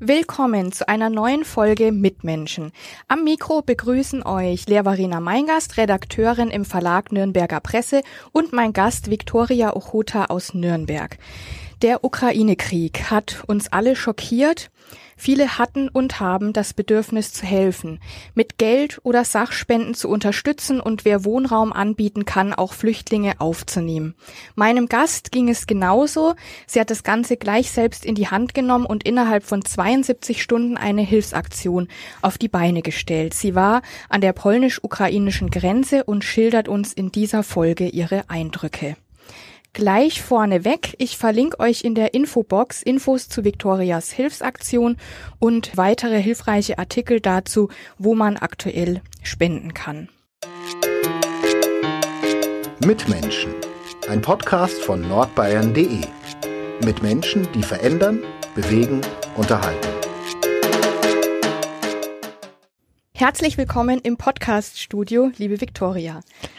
Willkommen zu einer neuen Folge Mitmenschen. Am Mikro begrüßen euch Lehrvarina Meingast, Redakteurin im Verlag Nürnberger Presse und mein Gast Viktoria Ochota aus Nürnberg. Der Ukraine-Krieg hat uns alle schockiert. Viele hatten und haben das Bedürfnis zu helfen, mit Geld oder Sachspenden zu unterstützen und wer Wohnraum anbieten kann, auch Flüchtlinge aufzunehmen. Meinem Gast ging es genauso. Sie hat das Ganze gleich selbst in die Hand genommen und innerhalb von 72 Stunden eine Hilfsaktion auf die Beine gestellt. Sie war an der polnisch-ukrainischen Grenze und schildert uns in dieser Folge ihre Eindrücke gleich vorneweg. Ich verlinke euch in der Infobox Infos zu Victorias Hilfsaktion und weitere hilfreiche Artikel dazu, wo man aktuell spenden kann. Mitmenschen. Ein Podcast von nordbayern.de. Mit Menschen, die verändern, bewegen, unterhalten. Herzlich willkommen im Podcast-Studio, liebe Viktoria.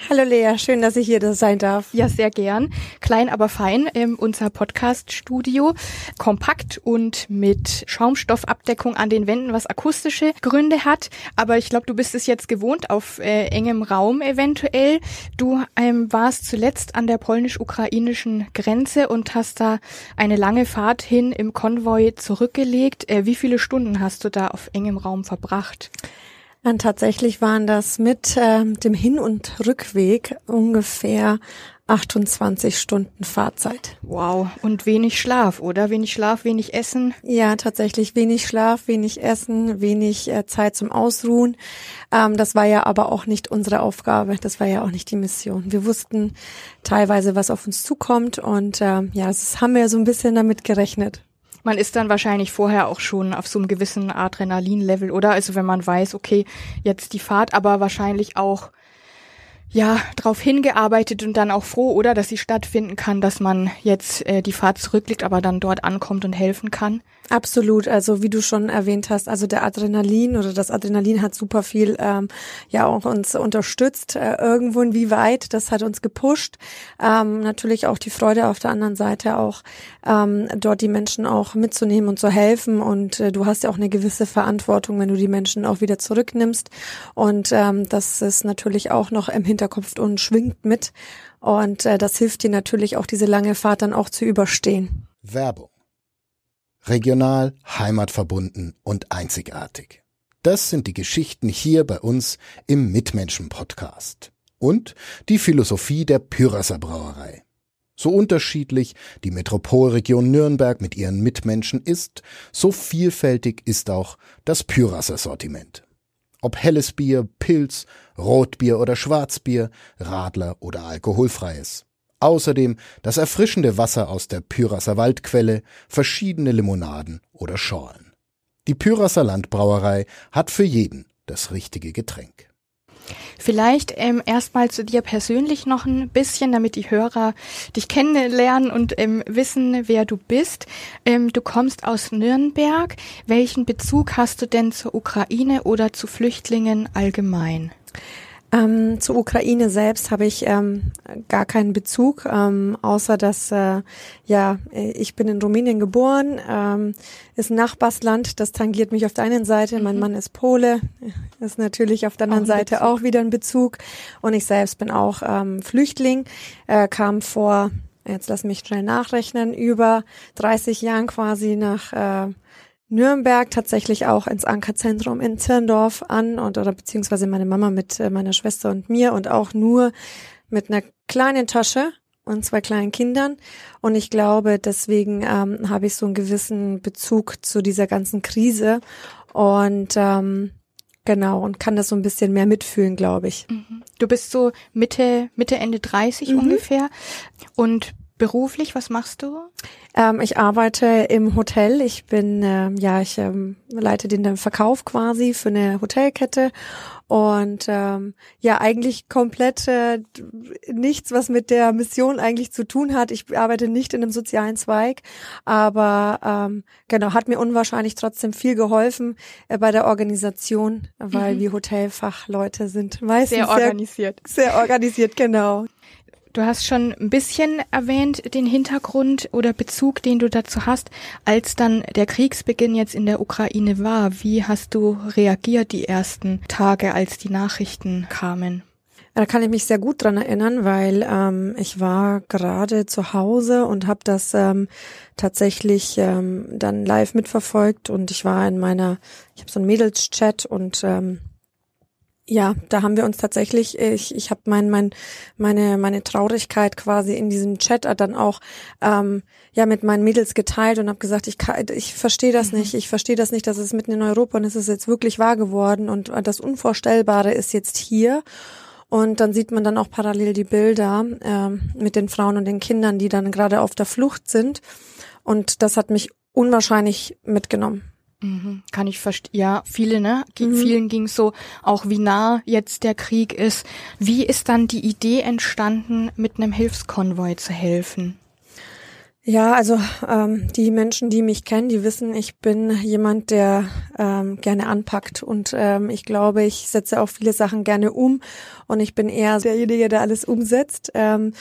Hallo Lea, schön, dass ich hier sein darf. Ja, sehr gern. Klein, aber fein, ähm, unser Podcast-Studio. Kompakt und mit Schaumstoffabdeckung an den Wänden, was akustische Gründe hat. Aber ich glaube, du bist es jetzt gewohnt auf äh, engem Raum eventuell. Du ähm, warst zuletzt an der polnisch-ukrainischen Grenze und hast da eine lange Fahrt hin im Konvoi zurückgelegt. Äh, wie viele Stunden hast du da auf engem Raum verbracht? Und tatsächlich waren das mit äh, dem Hin- und Rückweg ungefähr 28 Stunden Fahrzeit. Wow. Und wenig Schlaf, oder? Wenig Schlaf, wenig Essen? Ja, tatsächlich wenig Schlaf, wenig Essen, wenig äh, Zeit zum Ausruhen. Ähm, das war ja aber auch nicht unsere Aufgabe. Das war ja auch nicht die Mission. Wir wussten teilweise, was auf uns zukommt und äh, ja, das haben wir so ein bisschen damit gerechnet. Man ist dann wahrscheinlich vorher auch schon auf so einem gewissen Adrenalin-Level, oder? Also wenn man weiß, okay, jetzt die Fahrt, aber wahrscheinlich auch ja, drauf hingearbeitet und dann auch froh, oder, dass sie stattfinden kann, dass man jetzt äh, die Fahrt zurücklegt, aber dann dort ankommt und helfen kann. Absolut, also wie du schon erwähnt hast, also der Adrenalin oder das Adrenalin hat super viel ähm, ja auch uns unterstützt, äh, irgendwo inwieweit, das hat uns gepusht. Ähm, natürlich auch die Freude auf der anderen Seite auch ähm, dort die Menschen auch mitzunehmen und zu helfen. Und äh, du hast ja auch eine gewisse Verantwortung, wenn du die Menschen auch wieder zurücknimmst. Und ähm, das ist natürlich auch noch im Hinterkopf und schwingt mit. Und äh, das hilft dir natürlich auch diese lange Fahrt dann auch zu überstehen. Werbung regional, heimatverbunden und einzigartig. Das sind die Geschichten hier bei uns im Mitmenschen-Podcast. Und die Philosophie der Pyrasser Brauerei. So unterschiedlich die Metropolregion Nürnberg mit ihren Mitmenschen ist, so vielfältig ist auch das Pyrasser Sortiment. Ob helles Bier, Pilz, Rotbier oder Schwarzbier, Radler oder alkoholfreies. Außerdem das erfrischende Wasser aus der Pyrasser Waldquelle, verschiedene Limonaden oder Schorlen. Die Pyrasser Landbrauerei hat für jeden das richtige Getränk. Vielleicht ähm, erstmal zu dir persönlich noch ein bisschen, damit die Hörer dich kennenlernen und ähm, wissen, wer du bist. Ähm, du kommst aus Nürnberg. Welchen Bezug hast du denn zur Ukraine oder zu Flüchtlingen allgemein? Ähm, zur Ukraine selbst habe ich ähm, gar keinen Bezug, ähm, außer dass äh, ja ich bin in Rumänien geboren, ähm, ist ein Nachbarsland, das tangiert mich auf der einen Seite. Mhm. Mein Mann ist Pole, ist natürlich auf der anderen auch Seite auch wieder ein Bezug. Und ich selbst bin auch ähm, Flüchtling, äh, kam vor jetzt lass mich schnell nachrechnen, über 30 Jahren quasi nach äh, Nürnberg tatsächlich auch ins Ankerzentrum in Zirndorf an und oder beziehungsweise meine Mama mit äh, meiner Schwester und mir und auch nur mit einer kleinen Tasche und zwei kleinen Kindern. Und ich glaube, deswegen ähm, habe ich so einen gewissen Bezug zu dieser ganzen Krise und ähm, genau und kann das so ein bisschen mehr mitfühlen, glaube ich. Mhm. Du bist so Mitte Mitte Ende 30 mhm. ungefähr und beruflich, was machst du? Ähm, ich arbeite im Hotel. Ich bin, ähm, ja, ich ähm, leite den Verkauf quasi für eine Hotelkette und ähm, ja, eigentlich komplett äh, nichts, was mit der Mission eigentlich zu tun hat. Ich arbeite nicht in einem sozialen Zweig, aber ähm, genau, hat mir unwahrscheinlich trotzdem viel geholfen äh, bei der Organisation, weil mhm. wir Hotelfachleute sind meistens sehr organisiert. Sehr, sehr organisiert, genau. Du hast schon ein bisschen erwähnt, den Hintergrund oder Bezug, den du dazu hast, als dann der Kriegsbeginn jetzt in der Ukraine war. Wie hast du reagiert die ersten Tage, als die Nachrichten kamen? Da kann ich mich sehr gut dran erinnern, weil ähm, ich war gerade zu Hause und habe das ähm, tatsächlich ähm, dann live mitverfolgt und ich war in meiner, ich habe so einen Mädels-Chat und ähm, ja, da haben wir uns tatsächlich, ich, ich habe mein, mein, meine, meine Traurigkeit quasi in diesem Chat dann auch ähm, ja mit meinen Mädels geteilt und habe gesagt, ich, kann, ich verstehe das mhm. nicht, ich verstehe das nicht, dass es mitten in Europa und es ist jetzt wirklich wahr geworden und das Unvorstellbare ist jetzt hier. Und dann sieht man dann auch parallel die Bilder ähm, mit den Frauen und den Kindern, die dann gerade auf der Flucht sind. Und das hat mich unwahrscheinlich mitgenommen. Mhm, kann ich verstehen. Ja, viele, ne? Mhm. Vielen ging so, auch wie nah jetzt der Krieg ist. Wie ist dann die Idee entstanden, mit einem Hilfskonvoi zu helfen? Ja, also ähm, die Menschen, die mich kennen, die wissen, ich bin jemand, der ähm, gerne anpackt und ähm, ich glaube, ich setze auch viele Sachen gerne um und ich bin eher derjenige, der alles umsetzt. Ähm,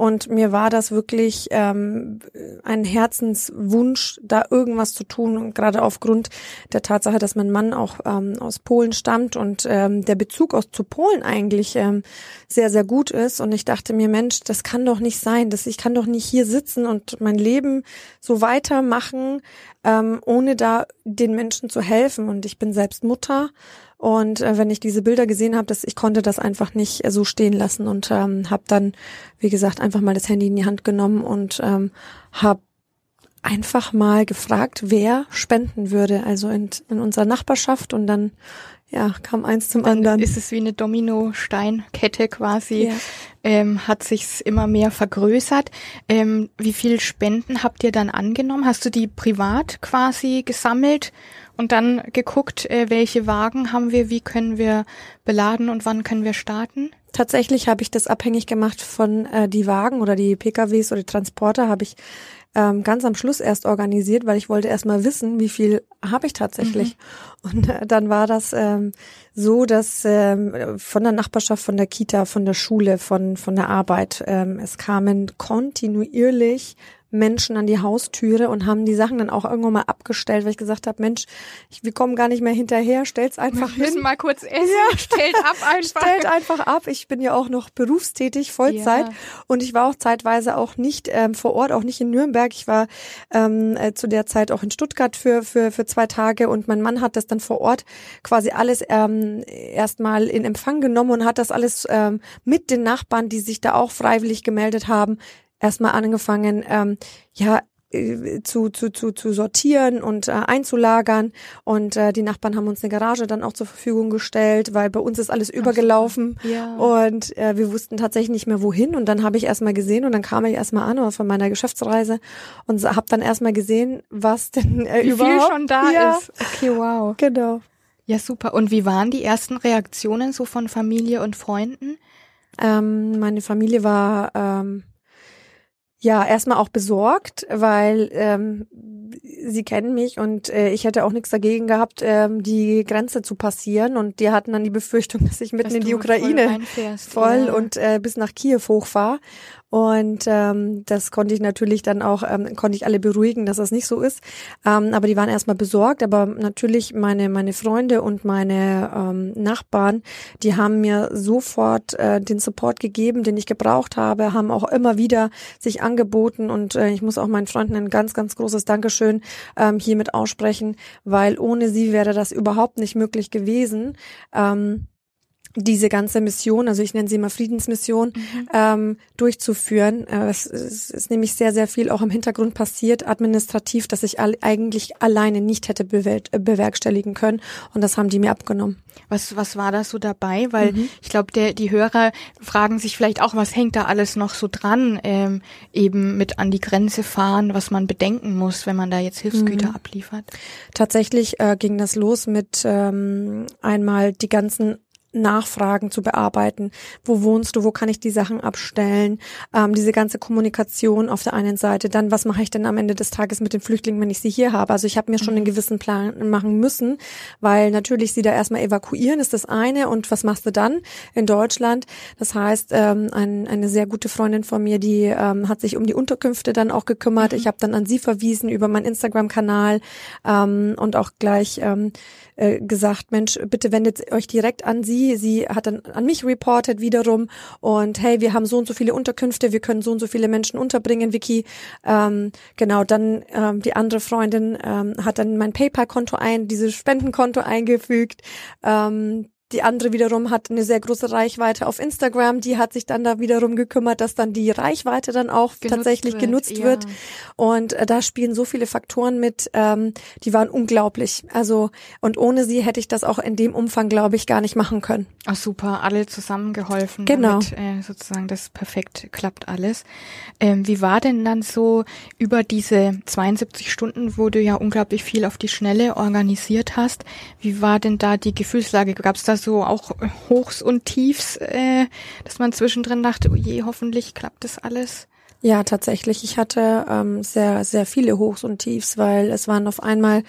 und mir war das wirklich ähm, ein Herzenswunsch, da irgendwas zu tun. Und gerade aufgrund der Tatsache, dass mein Mann auch ähm, aus Polen stammt und ähm, der Bezug aus zu Polen eigentlich ähm, sehr, sehr gut ist. Und ich dachte mir, Mensch, das kann doch nicht sein. dass ich kann doch nicht hier sitzen und mein Leben so weitermachen, ähm, ohne da den Menschen zu helfen. Und ich bin selbst Mutter und äh, wenn ich diese Bilder gesehen habe, dass ich konnte das einfach nicht äh, so stehen lassen und ähm, habe dann, wie gesagt, einfach mal das Handy in die Hand genommen und ähm, habe einfach mal gefragt, wer spenden würde, also in, in unserer Nachbarschaft und dann ja, kam eins zum dann anderen. Ist es wie eine Domino-Steinkette quasi, ja. ähm, hat sich's immer mehr vergrößert. Ähm, wie viel Spenden habt ihr dann angenommen? Hast du die privat quasi gesammelt und dann geguckt, äh, welche Wagen haben wir, wie können wir beladen und wann können wir starten? Tatsächlich habe ich das abhängig gemacht von äh, die Wagen oder die PKWs oder die Transporter habe ich ähm, ganz am Schluss erst organisiert, weil ich wollte erst mal wissen, wie viel habe ich tatsächlich. Mhm. Und äh, dann war das ähm, so, dass ähm, von der Nachbarschaft, von der Kita, von der Schule, von von der Arbeit, ähm, es kamen kontinuierlich Menschen an die Haustüre und haben die Sachen dann auch irgendwann mal abgestellt, weil ich gesagt habe, Mensch, ich, wir kommen gar nicht mehr hinterher, stell's einfach wir hin. müssen mal kurz essen, ja. stellt ab einfach. stellt einfach ab. Ich bin ja auch noch berufstätig, Vollzeit ja. und ich war auch zeitweise auch nicht ähm, vor Ort, auch nicht in Nürnberg. Ich war ähm, äh, zu der Zeit auch in Stuttgart für, für, für zwei Tage und mein Mann hat das dann vor Ort quasi alles ähm, erstmal in Empfang genommen und hat das alles ähm, mit den Nachbarn, die sich da auch freiwillig gemeldet haben, erstmal angefangen, ähm, ja, äh, zu, zu, zu, zu sortieren und äh, einzulagern. Und äh, die Nachbarn haben uns eine Garage dann auch zur Verfügung gestellt, weil bei uns ist alles übergelaufen. Ja. Und äh, wir wussten tatsächlich nicht mehr wohin. Und dann habe ich erstmal gesehen und dann kam ich erstmal an von meiner Geschäftsreise und habe dann erstmal gesehen, was denn äh, wie überhaupt viel schon da ja. ist. Okay, wow. Genau. Ja, super. Und wie waren die ersten Reaktionen so von Familie und Freunden? Ähm, meine Familie war ähm, ja, erstmal auch besorgt, weil ähm, sie kennen mich und äh, ich hätte auch nichts dagegen gehabt, ähm, die Grenze zu passieren. Und die hatten dann die Befürchtung, dass ich mitten dass in die Ukraine voll, voll ja. und äh, bis nach Kiew hochfahre. Und ähm, das konnte ich natürlich dann auch, ähm, konnte ich alle beruhigen, dass das nicht so ist. Ähm, aber die waren erstmal besorgt. Aber natürlich meine, meine Freunde und meine ähm, Nachbarn, die haben mir sofort äh, den Support gegeben, den ich gebraucht habe, haben auch immer wieder sich angeboten. Und äh, ich muss auch meinen Freunden ein ganz, ganz großes Dankeschön ähm, hiermit aussprechen, weil ohne sie wäre das überhaupt nicht möglich gewesen. Ähm, diese ganze Mission, also ich nenne sie immer Friedensmission, mhm. ähm, durchzuführen. Äh, es, es, ist nämlich sehr, sehr viel auch im Hintergrund passiert, administrativ, dass ich all, eigentlich alleine nicht hätte bewerkstelligen können. Und das haben die mir abgenommen. Was, was war da so dabei? Weil mhm. ich glaube, der, die Hörer fragen sich vielleicht auch, was hängt da alles noch so dran, ähm, eben mit an die Grenze fahren, was man bedenken muss, wenn man da jetzt Hilfsgüter mhm. abliefert. Tatsächlich äh, ging das los mit ähm, einmal die ganzen Nachfragen zu bearbeiten. Wo wohnst du? Wo kann ich die Sachen abstellen? Ähm, diese ganze Kommunikation auf der einen Seite. Dann, was mache ich denn am Ende des Tages mit den Flüchtlingen, wenn ich sie hier habe? Also ich habe mir schon einen mhm. gewissen Plan machen müssen, weil natürlich sie da erstmal evakuieren ist das eine. Und was machst du dann in Deutschland? Das heißt, ähm, ein, eine sehr gute Freundin von mir, die ähm, hat sich um die Unterkünfte dann auch gekümmert. Mhm. Ich habe dann an sie verwiesen über meinen Instagram-Kanal ähm, und auch gleich ähm, äh, gesagt, Mensch, bitte wendet euch direkt an sie. Sie hat dann an mich reportet wiederum und hey, wir haben so und so viele Unterkünfte, wir können so und so viele Menschen unterbringen, Vicky. Ähm, genau, dann ähm, die andere Freundin ähm, hat dann mein PayPal-Konto ein, dieses Spendenkonto eingefügt. Ähm, die andere wiederum hat eine sehr große Reichweite auf Instagram. Die hat sich dann da wiederum gekümmert, dass dann die Reichweite dann auch genutzt tatsächlich wird, genutzt ja. wird. Und äh, da spielen so viele Faktoren mit, ähm, die waren unglaublich. Also und ohne sie hätte ich das auch in dem Umfang, glaube ich, gar nicht machen können. Ach super, alle zusammengeholfen, genau. damit äh, sozusagen das perfekt klappt alles. Ähm, wie war denn dann so über diese 72 Stunden, wo du ja unglaublich viel auf die Schnelle organisiert hast? Wie war denn da die Gefühlslage? Gab es da so auch Hochs und Tiefs, äh, dass man zwischendrin dachte, oh je, hoffentlich klappt das alles? Ja, tatsächlich. Ich hatte ähm, sehr, sehr viele Hochs und Tiefs, weil es waren auf einmal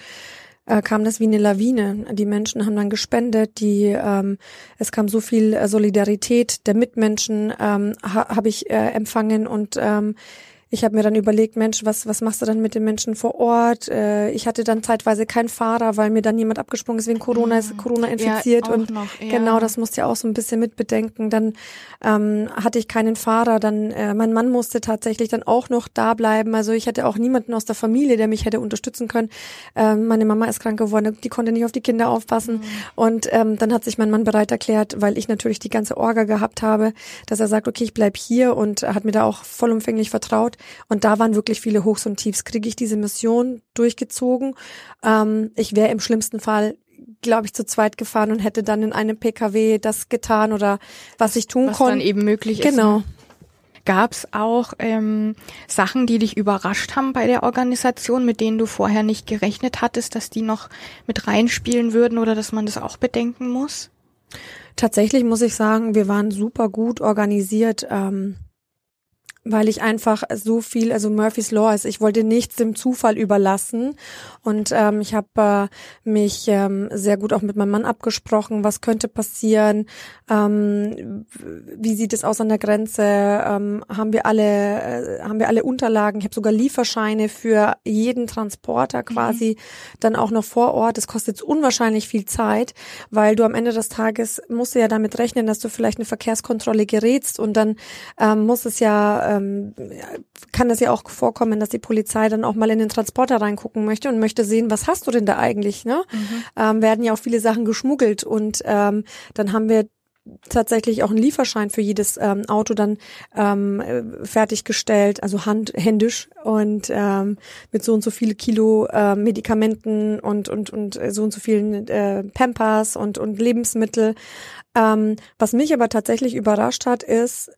äh, kam das wie eine Lawine. Die Menschen haben dann gespendet, die ähm, es kam so viel äh, Solidarität der Mitmenschen ähm, ha, habe ich äh, empfangen und ähm, ich habe mir dann überlegt, Mensch, was, was machst du dann mit den Menschen vor Ort? Äh, ich hatte dann zeitweise keinen Fahrer, weil mir dann jemand abgesprungen ist wegen Corona, ist Corona infiziert ja, und noch, ja. genau, das musste ja auch so ein bisschen mitbedenken. Dann ähm, hatte ich keinen Fahrer, dann äh, mein Mann musste tatsächlich dann auch noch da bleiben. Also ich hatte auch niemanden aus der Familie, der mich hätte unterstützen können. Ähm, meine Mama ist krank geworden, die konnte nicht auf die Kinder aufpassen. Mhm. Und ähm, dann hat sich mein Mann bereit erklärt, weil ich natürlich die ganze Orga gehabt habe, dass er sagt, okay, ich bleib hier und hat mir da auch vollumfänglich vertraut. Und da waren wirklich viele Hochs und Tiefs. Kriege ich diese Mission durchgezogen? Ähm, ich wäre im schlimmsten Fall glaube ich, zu zweit gefahren und hätte dann in einem PKW das getan oder was ich tun konnte. Was dann eben möglich ist. Genau. Ne? Gab es auch ähm, Sachen, die dich überrascht haben bei der Organisation, mit denen du vorher nicht gerechnet hattest, dass die noch mit reinspielen würden oder dass man das auch bedenken muss? Tatsächlich muss ich sagen, wir waren super gut organisiert. Ähm, weil ich einfach so viel, also Murphy's Law ist, ich wollte nichts dem Zufall überlassen und ähm, ich habe äh, mich ähm, sehr gut auch mit meinem Mann abgesprochen, was könnte passieren, ähm, wie sieht es aus an der Grenze, ähm, haben wir alle, äh, haben wir alle Unterlagen, ich habe sogar Lieferscheine für jeden Transporter mhm. quasi mhm. dann auch noch vor Ort. Es kostet unwahrscheinlich viel Zeit, weil du am Ende des Tages musst du ja damit rechnen, dass du vielleicht eine Verkehrskontrolle gerätst und dann ähm, muss es ja ähm, kann es ja auch vorkommen, dass die Polizei dann auch mal in den Transporter reingucken möchte und möchte sehen, was hast du denn da eigentlich? Ne? Mhm. Ähm, werden ja auch viele Sachen geschmuggelt und ähm, dann haben wir tatsächlich auch einen Lieferschein für jedes ähm, Auto dann ähm, fertiggestellt, also hand, händisch und ähm, mit so und so viele Kilo äh, Medikamenten und und und so und so vielen äh, Pampers und und Lebensmittel. Ähm, was mich aber tatsächlich überrascht hat, ist,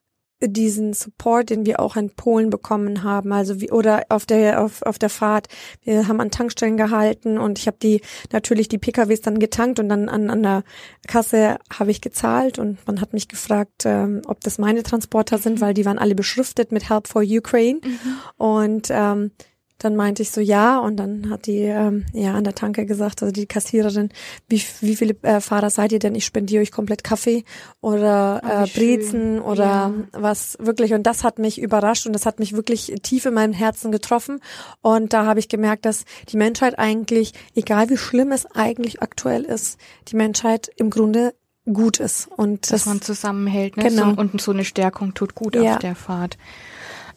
diesen Support, den wir auch in Polen bekommen haben, also wie oder auf der auf, auf der Fahrt. Wir haben an Tankstellen gehalten und ich habe die natürlich die PKWs dann getankt und dann an, an der Kasse habe ich gezahlt und man hat mich gefragt, ähm, ob das meine Transporter sind, weil die waren alle beschriftet mit Help for Ukraine mhm. und ähm, dann meinte ich so ja und dann hat die ähm, ja an der Tanke gesagt, also die Kassiererin, wie, wie viele äh, Fahrer seid ihr denn? Ich spendiere euch komplett Kaffee oder oh, äh, Brezen oder ja. was wirklich und das hat mich überrascht und das hat mich wirklich tief in meinem Herzen getroffen und da habe ich gemerkt, dass die Menschheit eigentlich, egal wie schlimm es eigentlich aktuell ist, die Menschheit im Grunde gut ist und dass das, man zusammenhält ne? genau. Und so eine Stärkung tut gut ja. auf der Fahrt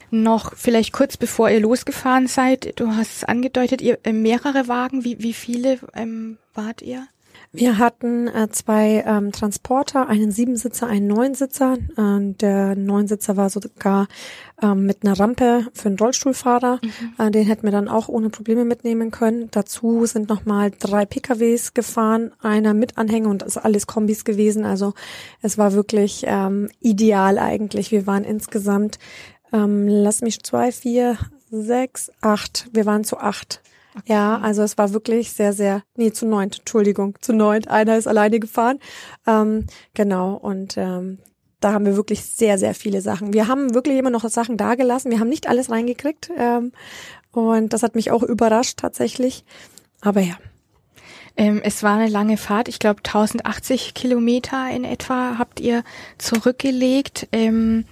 noch vielleicht kurz bevor ihr losgefahren seid, du hast es angedeutet, ihr äh, mehrere Wagen, wie, wie viele ähm, wart ihr? Wir hatten äh, zwei ähm, Transporter, einen Siebensitzer, einen Neunsitzer. Äh, der Neunsitzer war sogar ähm, mit einer Rampe für einen Rollstuhlfahrer. Mhm. Äh, den hätten wir dann auch ohne Probleme mitnehmen können. Dazu sind nochmal drei PKWs gefahren, einer mit Anhänger und das alles Kombis gewesen. Also es war wirklich ähm, ideal eigentlich. Wir waren insgesamt, ähm, lass mich zwei, vier, sechs, acht. Wir waren zu acht Okay. Ja, also es war wirklich sehr, sehr, nee, zu neunt, Entschuldigung, zu neunt. Einer ist alleine gefahren. Ähm, genau, und ähm, da haben wir wirklich sehr, sehr viele Sachen. Wir haben wirklich immer noch Sachen dagelassen. Wir haben nicht alles reingekriegt. Ähm, und das hat mich auch überrascht tatsächlich. Aber ja. Ähm, es war eine lange Fahrt. Ich glaube, 1080 Kilometer in etwa habt ihr zurückgelegt. Ähm,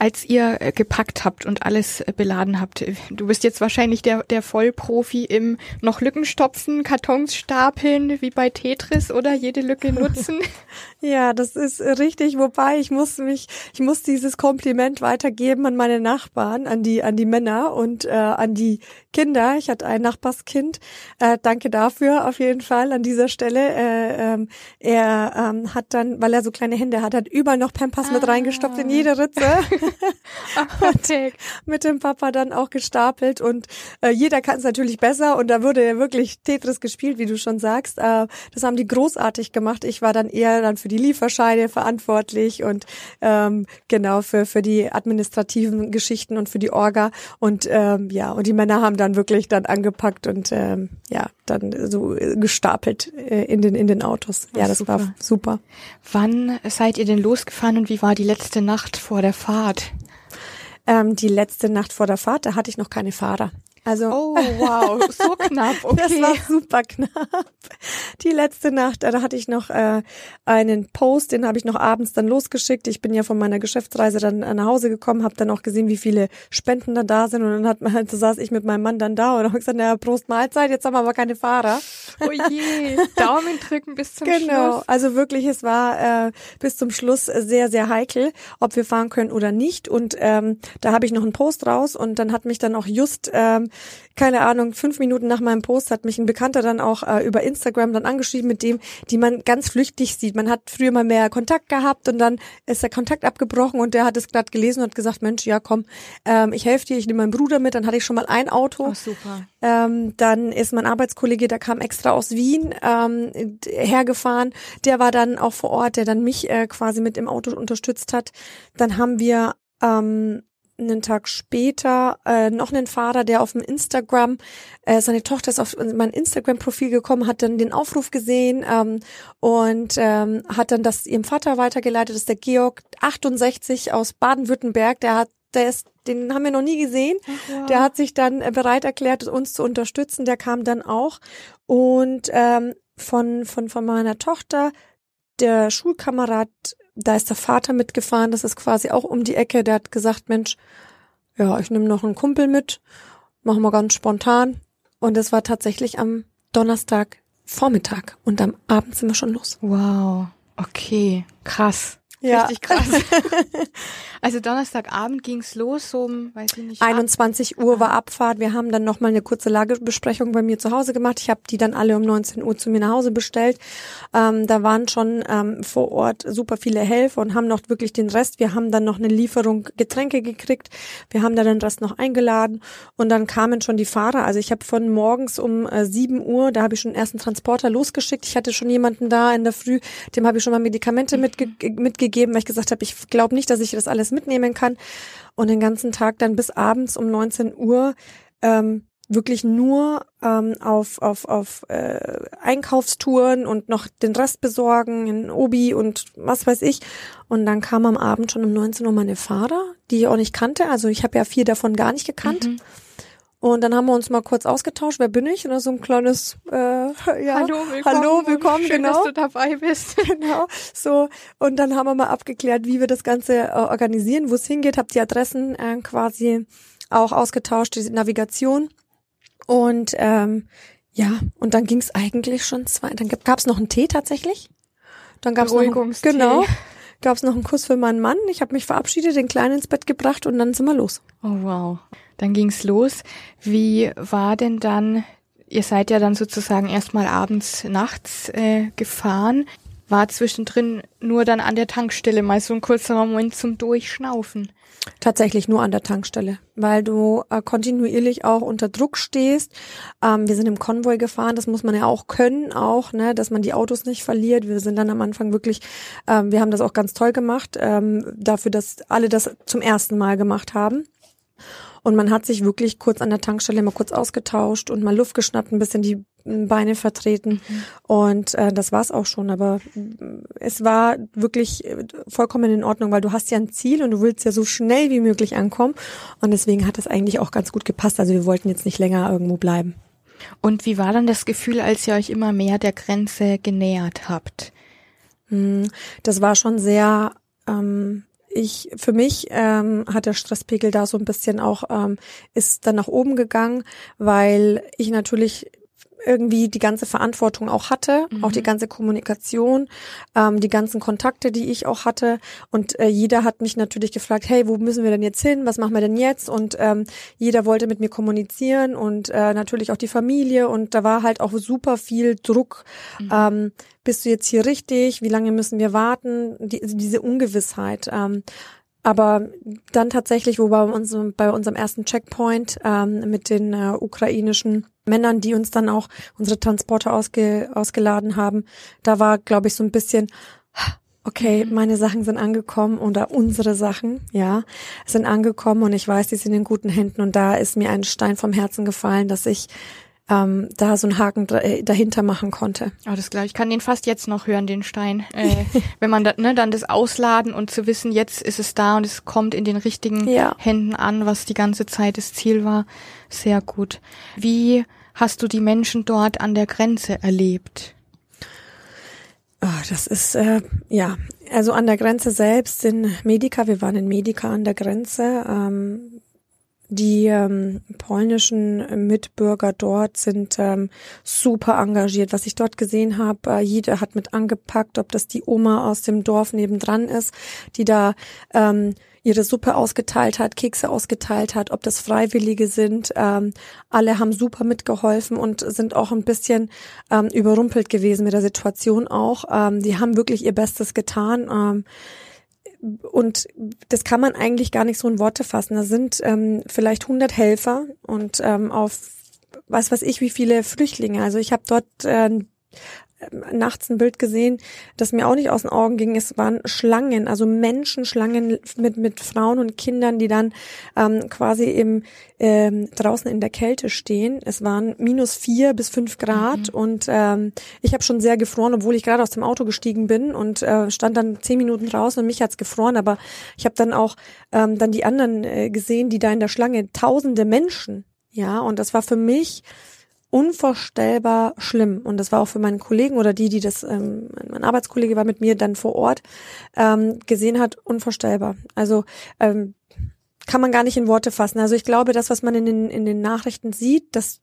als ihr äh, gepackt habt und alles äh, beladen habt, äh, du bist jetzt wahrscheinlich der, der Vollprofi im noch Lücken stopfen, Kartons stapeln, wie bei Tetris oder jede Lücke nutzen. ja, das ist richtig. Wobei ich muss mich, ich muss dieses Kompliment weitergeben an meine Nachbarn, an die, an die Männer und äh, an die Kinder. Ich hatte ein Nachbarskind. Äh, danke dafür auf jeden Fall an dieser Stelle. Äh, ähm, er ähm, hat dann, weil er so kleine Hände hat, hat überall noch Pampers ah. mit reingestopft in jede Ritze. und mit dem Papa dann auch gestapelt und äh, jeder kann es natürlich besser und da wurde ja wirklich Tetris gespielt, wie du schon sagst. Äh, das haben die großartig gemacht. Ich war dann eher dann für die Lieferscheine verantwortlich und ähm, genau für für die administrativen Geschichten und für die Orga und ähm, ja und die Männer haben dann wirklich dann angepackt und ähm, ja dann so gestapelt äh, in den in den Autos. Ja, das super. war super. Wann seid ihr denn losgefahren und wie war die letzte Nacht vor der Fahrt? Ähm, die letzte Nacht vor der Fahrt, da hatte ich noch keine Fahrer. Also oh wow, so knapp. Okay. Das war super knapp. Die letzte Nacht, da hatte ich noch äh, einen Post, den habe ich noch abends dann losgeschickt. Ich bin ja von meiner Geschäftsreise dann äh, nach Hause gekommen, habe dann auch gesehen, wie viele Spenden dann da sind und dann hat man halt, so saß ich mit meinem Mann dann da und habe gesagt, naja, Prost Mahlzeit, jetzt haben wir aber keine Fahrer. Oh je, Daumen drücken bis zum genau. Schluss. Genau, also wirklich, es war äh, bis zum Schluss sehr, sehr heikel, ob wir fahren können oder nicht. Und ähm, da habe ich noch einen Post raus und dann hat mich dann auch just ähm, keine Ahnung, fünf Minuten nach meinem Post hat mich ein Bekannter dann auch äh, über Instagram dann angeschrieben mit dem, die man ganz flüchtig sieht. Man hat früher mal mehr Kontakt gehabt und dann ist der Kontakt abgebrochen und der hat es gerade gelesen und hat gesagt, Mensch, ja komm, ähm, ich helfe dir, ich nehme meinen Bruder mit. Dann hatte ich schon mal ein Auto. Oh, super. Ähm, dann ist mein Arbeitskollege, der kam extra aus Wien ähm, hergefahren. Der war dann auch vor Ort, der dann mich äh, quasi mit im Auto unterstützt hat. Dann haben wir ähm, einen Tag später äh, noch einen Fahrer, der auf dem Instagram, äh, seine Tochter ist auf mein Instagram-Profil gekommen, hat dann den Aufruf gesehen ähm, und ähm, hat dann das ihrem Vater weitergeleitet. Das ist der Georg 68 aus Baden-Württemberg. Der hat, der ist, den haben wir noch nie gesehen. Ja. Der hat sich dann äh, bereit erklärt, uns zu unterstützen. Der kam dann auch und ähm, von von von meiner Tochter der Schulkamerad da ist der Vater mitgefahren, das ist quasi auch um die Ecke. Der hat gesagt, Mensch, ja, ich nehme noch einen Kumpel mit, machen wir ganz spontan. Und es war tatsächlich am Donnerstag Vormittag und am Abend sind wir schon los. Wow, okay, krass. Ja. Richtig krass. also Donnerstagabend ging's los, so um, weiß ich nicht. 21 ab Uhr war Abfahrt. Wir haben dann nochmal eine kurze Lagebesprechung bei mir zu Hause gemacht. Ich habe die dann alle um 19 Uhr zu mir nach Hause bestellt. Ähm, da waren schon ähm, vor Ort super viele Helfer und haben noch wirklich den Rest. Wir haben dann noch eine Lieferung Getränke gekriegt. Wir haben dann den Rest noch eingeladen und dann kamen schon die Fahrer. Also ich habe von morgens um äh, 7 Uhr, da habe ich schon den ersten Transporter losgeschickt. Ich hatte schon jemanden da in der Früh, dem habe ich schon mal Medikamente mitge mitgegeben gegeben, weil ich gesagt habe, ich glaube nicht, dass ich das alles mitnehmen kann. Und den ganzen Tag dann bis abends um 19 Uhr ähm, wirklich nur ähm, auf, auf, auf äh, Einkaufstouren und noch den Rest besorgen in Obi und was weiß ich. Und dann kam am Abend schon um 19 Uhr meine Fahrer, die ich auch nicht kannte. Also ich habe ja vier davon gar nicht gekannt. Mhm. Und dann haben wir uns mal kurz ausgetauscht, wer bin ich? Und so ein kleines äh, ja, Hallo, willkommen, Hallo, willkommen schön, genau. dass du dabei bist. genau. So und dann haben wir mal abgeklärt, wie wir das Ganze äh, organisieren, wo es hingeht, hab die Adressen äh, quasi auch ausgetauscht, die Navigation und ähm, ja und dann ging es eigentlich schon zwei. Dann gab es noch einen Tee tatsächlich. Dann gab es noch genau gab es noch einen Kuss für meinen Mann. Ich habe mich verabschiedet, den Kleinen ins Bett gebracht und dann sind wir los. Oh wow. Dann ging's los. Wie war denn dann Ihr seid ja dann sozusagen erstmal abends, nachts äh, gefahren. War zwischendrin nur dann an der Tankstelle mal so ein kurzer Moment zum Durchschnaufen. Tatsächlich nur an der Tankstelle, weil du äh, kontinuierlich auch unter Druck stehst. Ähm, wir sind im Konvoi gefahren, das muss man ja auch können, auch, ne, dass man die Autos nicht verliert. Wir sind dann am Anfang wirklich, ähm, wir haben das auch ganz toll gemacht, ähm, dafür, dass alle das zum ersten Mal gemacht haben. Und man hat sich wirklich kurz an der Tankstelle mal kurz ausgetauscht und mal Luft geschnappt, ein bisschen die Beine vertreten. Mhm. Und äh, das war's auch schon. Aber mm, es war wirklich äh, vollkommen in Ordnung, weil du hast ja ein Ziel und du willst ja so schnell wie möglich ankommen. Und deswegen hat es eigentlich auch ganz gut gepasst. Also wir wollten jetzt nicht länger irgendwo bleiben. Und wie war dann das Gefühl, als ihr euch immer mehr der Grenze genähert habt? Mm, das war schon sehr ähm, ich für mich ähm, hat der Stresspegel da so ein bisschen auch ähm, ist dann nach oben gegangen, weil ich natürlich irgendwie die ganze Verantwortung auch hatte, mhm. auch die ganze Kommunikation, ähm, die ganzen Kontakte, die ich auch hatte. Und äh, jeder hat mich natürlich gefragt, hey, wo müssen wir denn jetzt hin? Was machen wir denn jetzt? Und ähm, jeder wollte mit mir kommunizieren und äh, natürlich auch die Familie. Und da war halt auch super viel Druck. Mhm. Ähm, bist du jetzt hier richtig? Wie lange müssen wir warten? Die, diese Ungewissheit. Ähm, aber dann tatsächlich, wo bei unserem, bei unserem ersten Checkpoint ähm, mit den äh, ukrainischen Männern, die uns dann auch unsere Transporte ausge, ausgeladen haben, da war, glaube ich, so ein bisschen, okay, mhm. meine Sachen sind angekommen oder unsere Sachen, ja, sind angekommen und ich weiß, die sind in guten Händen und da ist mir ein Stein vom Herzen gefallen, dass ich ähm, da so einen Haken äh, dahinter machen konnte. Oh, das glaube ich. kann den fast jetzt noch hören, den Stein. Äh, wenn man da, ne, dann das ausladen und zu wissen, jetzt ist es da und es kommt in den richtigen ja. Händen an, was die ganze Zeit das Ziel war. Sehr gut. Wie hast du die Menschen dort an der Grenze erlebt? Oh, das ist äh, ja also an der Grenze selbst in Medica. Wir waren in Medica an der Grenze. Ähm, die ähm, polnischen Mitbürger dort sind ähm, super engagiert. Was ich dort gesehen habe, äh, jeder hat mit angepackt, ob das die Oma aus dem Dorf nebendran ist, die da ähm, ihre Suppe ausgeteilt hat, Kekse ausgeteilt hat, ob das Freiwillige sind. Ähm, alle haben super mitgeholfen und sind auch ein bisschen ähm, überrumpelt gewesen mit der Situation auch. Ähm, die haben wirklich ihr Bestes getan. Ähm, und das kann man eigentlich gar nicht so in Worte fassen. Da sind ähm, vielleicht 100 Helfer und ähm, auf was weiß ich wie viele Flüchtlinge. Also ich habe dort äh, nachts ein Bild gesehen, das mir auch nicht aus den Augen ging. Es waren Schlangen, also Menschenschlangen mit mit Frauen und Kindern, die dann ähm, quasi eben ähm, draußen in der Kälte stehen. Es waren minus vier bis fünf Grad mhm. und ähm, ich habe schon sehr gefroren, obwohl ich gerade aus dem Auto gestiegen bin und äh, stand dann zehn Minuten draußen und mich hat's gefroren. Aber ich habe dann auch ähm, dann die anderen äh, gesehen, die da in der Schlange, tausende Menschen. Ja, und das war für mich unvorstellbar schlimm. Und das war auch für meinen Kollegen oder die, die das, ähm, mein Arbeitskollege war mit mir dann vor Ort, ähm, gesehen hat, unvorstellbar. Also ähm, kann man gar nicht in Worte fassen. Also ich glaube, das, was man in den, in den Nachrichten sieht, das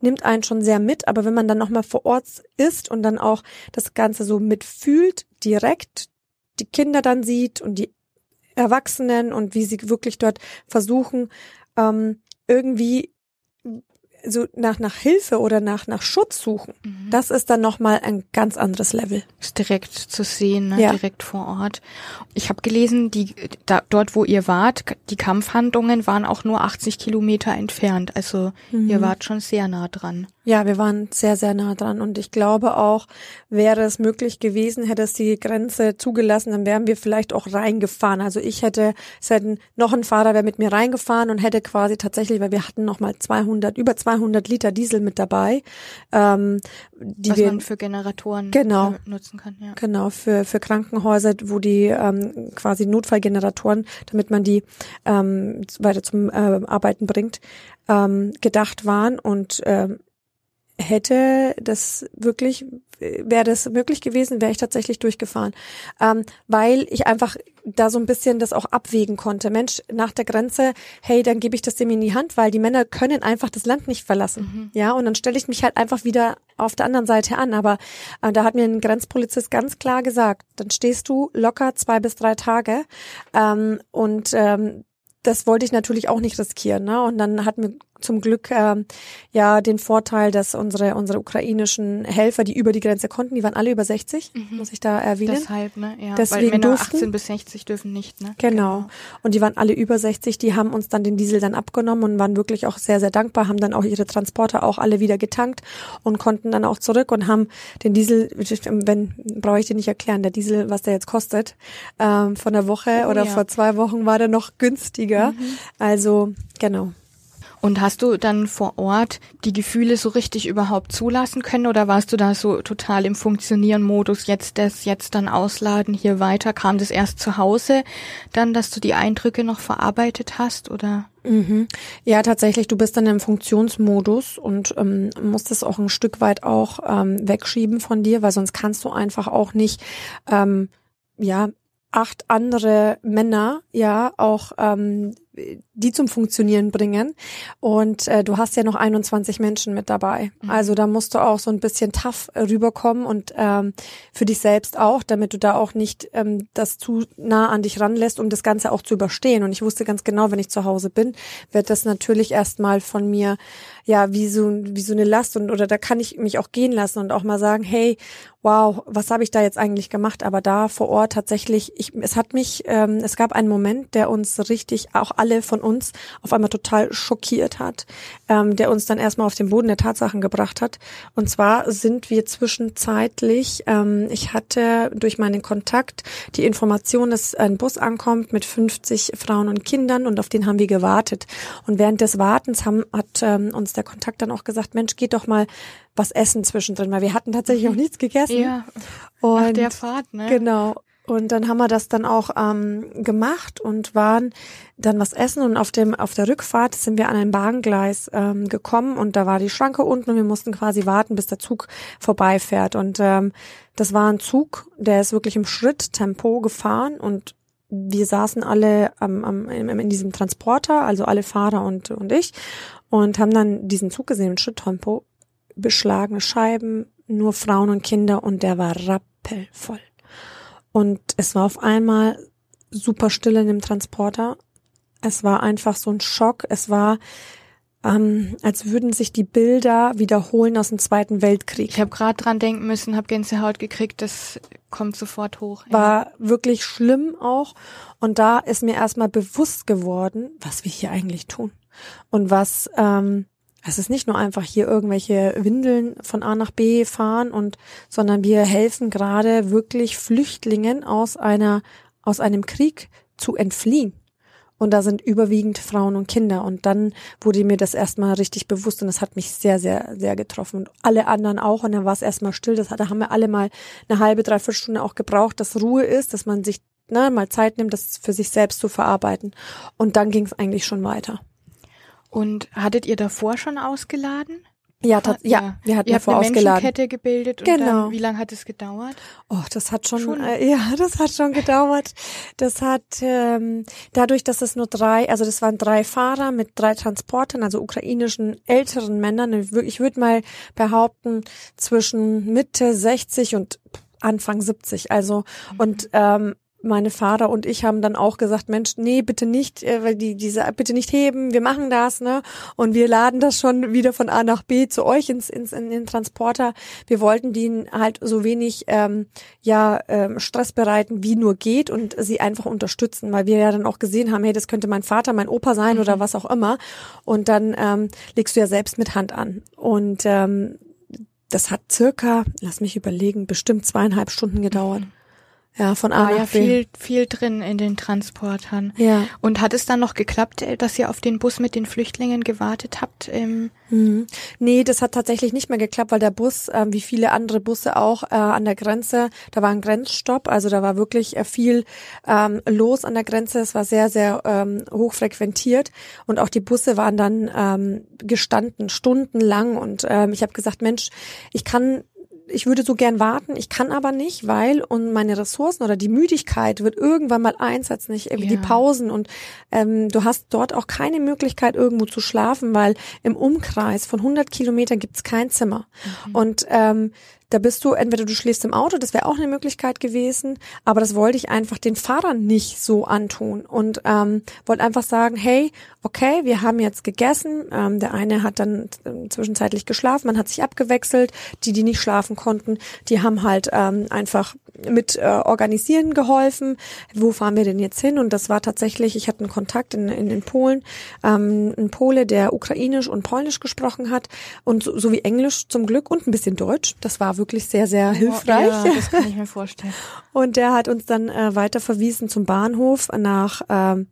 nimmt einen schon sehr mit, aber wenn man dann nochmal vor Ort ist und dann auch das Ganze so mitfühlt, direkt die Kinder dann sieht und die Erwachsenen und wie sie wirklich dort versuchen, ähm, irgendwie so nach, nach Hilfe oder nach, nach Schutz suchen, mhm. das ist dann nochmal ein ganz anderes Level. Ist direkt zu sehen, ne? ja. direkt vor Ort. Ich habe gelesen, die da, dort, wo ihr wart, die Kampfhandlungen waren auch nur 80 Kilometer entfernt. Also mhm. ihr wart schon sehr nah dran. Ja, wir waren sehr, sehr nah dran und ich glaube auch, wäre es möglich gewesen, hätte es die Grenze zugelassen, dann wären wir vielleicht auch reingefahren. Also ich hätte, es hätten noch ein Fahrer wäre mit mir reingefahren und hätte quasi tatsächlich, weil wir hatten noch mal 200, über 200 Liter Diesel mit dabei, ähm, die Was wir man für Generatoren genau, äh, nutzen kann. Ja. Genau, für, für Krankenhäuser, wo die ähm, quasi Notfallgeneratoren, damit man die ähm, weiter zum äh, Arbeiten bringt, ähm, gedacht waren und ähm, hätte das wirklich, wäre das möglich gewesen, wäre ich tatsächlich durchgefahren. Ähm, weil ich einfach da so ein bisschen das auch abwägen konnte. Mensch, nach der Grenze, hey, dann gebe ich das dem in die Hand, weil die Männer können einfach das Land nicht verlassen. Mhm. Ja, und dann stelle ich mich halt einfach wieder auf der anderen Seite an. Aber äh, da hat mir ein Grenzpolizist ganz klar gesagt, dann stehst du locker zwei bis drei Tage ähm, und ähm, das wollte ich natürlich auch nicht riskieren. Ne? Und dann hat mir zum Glück ähm, ja den Vorteil, dass unsere unsere ukrainischen Helfer, die über die Grenze konnten, die waren alle über 60, mhm. muss ich da erwähnen. Deshalb, ne? Ja, Deswegen weil Männer durften, 18 bis 60 dürfen nicht, ne? Genau. genau. Und die waren alle über 60, die haben uns dann den Diesel dann abgenommen und waren wirklich auch sehr sehr dankbar, haben dann auch ihre Transporter auch alle wieder getankt und konnten dann auch zurück und haben den Diesel, wenn brauche ich dir nicht erklären, der Diesel, was der jetzt kostet, ähm, von der Woche oh, oder ja. vor zwei Wochen war der noch günstiger. Mhm. Also genau. Und hast du dann vor Ort die Gefühle so richtig überhaupt zulassen können oder warst du da so total im Funktionieren-Modus, jetzt das, jetzt dann ausladen, hier weiter? Kam das erst zu Hause dann, dass du die Eindrücke noch verarbeitet hast oder? Mhm. Ja, tatsächlich, du bist dann im Funktionsmodus und ähm, musst es auch ein Stück weit auch ähm, wegschieben von dir, weil sonst kannst du einfach auch nicht ähm, ja acht andere Männer ja auch ähm, die zum Funktionieren bringen. Und äh, du hast ja noch 21 Menschen mit dabei. Mhm. Also da musst du auch so ein bisschen tough äh, rüberkommen und ähm, für dich selbst auch, damit du da auch nicht ähm, das zu nah an dich ranlässt, um das Ganze auch zu überstehen. Und ich wusste ganz genau, wenn ich zu Hause bin, wird das natürlich erstmal von mir ja wie so wie so eine Last und oder da kann ich mich auch gehen lassen und auch mal sagen, hey, wow, was habe ich da jetzt eigentlich gemacht? Aber da vor Ort tatsächlich, ich, es hat mich, ähm, es gab einen Moment, der uns richtig auch alle von uns auf einmal total schockiert hat, ähm, der uns dann erstmal auf den Boden der Tatsachen gebracht hat. Und zwar sind wir zwischenzeitlich, ähm, ich hatte durch meinen Kontakt die Information, dass ein Bus ankommt mit 50 Frauen und Kindern und auf den haben wir gewartet. Und während des Wartens haben, hat ähm, uns der Kontakt dann auch gesagt, Mensch, geht doch mal was essen zwischendrin, weil wir hatten tatsächlich auch nichts gegessen. Ja, und nach der Fahrt, ne? Genau. Und dann haben wir das dann auch ähm, gemacht und waren dann was essen und auf dem auf der Rückfahrt sind wir an ein Bahngleis ähm, gekommen und da war die Schranke unten und wir mussten quasi warten, bis der Zug vorbeifährt. Und ähm, das war ein Zug, der ist wirklich im Schritttempo gefahren und wir saßen alle am, am, in diesem Transporter, also alle Fahrer und, und ich, und haben dann diesen Zug gesehen im Schritttempo, beschlagene Scheiben, nur Frauen und Kinder und der war rappelvoll. Und es war auf einmal super still in dem Transporter. Es war einfach so ein Schock. Es war, ähm, als würden sich die Bilder wiederholen aus dem Zweiten Weltkrieg. Ich habe gerade dran denken müssen, habe Gänsehaut gekriegt, das kommt sofort hoch. Ja. War wirklich schlimm auch. Und da ist mir erstmal bewusst geworden, was wir hier eigentlich tun. Und was ähm, es ist nicht nur einfach hier irgendwelche Windeln von A nach B fahren und, sondern wir helfen gerade wirklich Flüchtlingen aus einer, aus einem Krieg zu entfliehen. Und da sind überwiegend Frauen und Kinder. Und dann wurde mir das erstmal richtig bewusst und das hat mich sehr, sehr, sehr getroffen. Und alle anderen auch. Und dann war es erstmal still. Das, da haben wir alle mal eine halbe, dreiviertel Stunde auch gebraucht, dass Ruhe ist, dass man sich ne, mal Zeit nimmt, das für sich selbst zu verarbeiten. Und dann ging es eigentlich schon weiter. Und hattet ihr davor schon ausgeladen? Ja, ja, ja, wir hatten ihr davor habt eine ausgeladen. Menschenkette gebildet und genau. dann, wie lange hat es gedauert? Oh, das hat schon, schon? Äh, ja, das hat schon gedauert. Das hat ähm, dadurch, dass es nur drei, also das waren drei Fahrer mit drei Transportern, also ukrainischen älteren Männern. Ich würde mal behaupten zwischen Mitte 60 und Anfang 70. Also mhm. und ähm, meine Vater und ich haben dann auch gesagt, Mensch, nee, bitte nicht, äh, weil die diese bitte nicht heben, wir machen das, ne? Und wir laden das schon wieder von A nach B zu euch ins, ins in den Transporter. Wir wollten denen halt so wenig ähm, ja ähm, Stress bereiten, wie nur geht und sie einfach unterstützen, weil wir ja dann auch gesehen haben, hey, das könnte mein Vater, mein Opa sein mhm. oder was auch immer. Und dann ähm, legst du ja selbst mit Hand an. Und ähm, das hat circa, lass mich überlegen, bestimmt zweieinhalb Stunden gedauert. Mhm. Ja, von A War nach ja B. viel, viel drin in den Transportern. Ja. Und hat es dann noch geklappt, äh, dass ihr auf den Bus mit den Flüchtlingen gewartet habt? Ähm mhm. Nee, das hat tatsächlich nicht mehr geklappt, weil der Bus, äh, wie viele andere Busse auch, äh, an der Grenze, da war ein Grenzstopp, also da war wirklich äh, viel ähm, los an der Grenze. Es war sehr, sehr ähm, hoch frequentiert und auch die Busse waren dann ähm, gestanden, stundenlang. Und ähm, ich habe gesagt, Mensch, ich kann ich würde so gern warten, ich kann aber nicht, weil und meine Ressourcen oder die Müdigkeit wird irgendwann mal einsetzen, nicht irgendwie ja. die Pausen und ähm, du hast dort auch keine Möglichkeit irgendwo zu schlafen, weil im Umkreis von 100 Kilometern gibt's kein Zimmer mhm. und ähm, da bist du, entweder du schläfst im Auto, das wäre auch eine Möglichkeit gewesen, aber das wollte ich einfach den Fahrern nicht so antun und ähm, wollte einfach sagen, hey, okay, wir haben jetzt gegessen, ähm, der eine hat dann äh, zwischenzeitlich geschlafen, man hat sich abgewechselt, die, die nicht schlafen konnten, die haben halt ähm, einfach mit äh, organisieren geholfen, wo fahren wir denn jetzt hin und das war tatsächlich, ich hatte einen Kontakt in, in, in Polen, ähm, ein Pole, der ukrainisch und polnisch gesprochen hat und so, so wie Englisch zum Glück und ein bisschen Deutsch, das war wirklich sehr, sehr hilfreich. Ja, das kann ich mir vorstellen. Und der hat uns dann äh, weiter verwiesen zum Bahnhof nach ähm,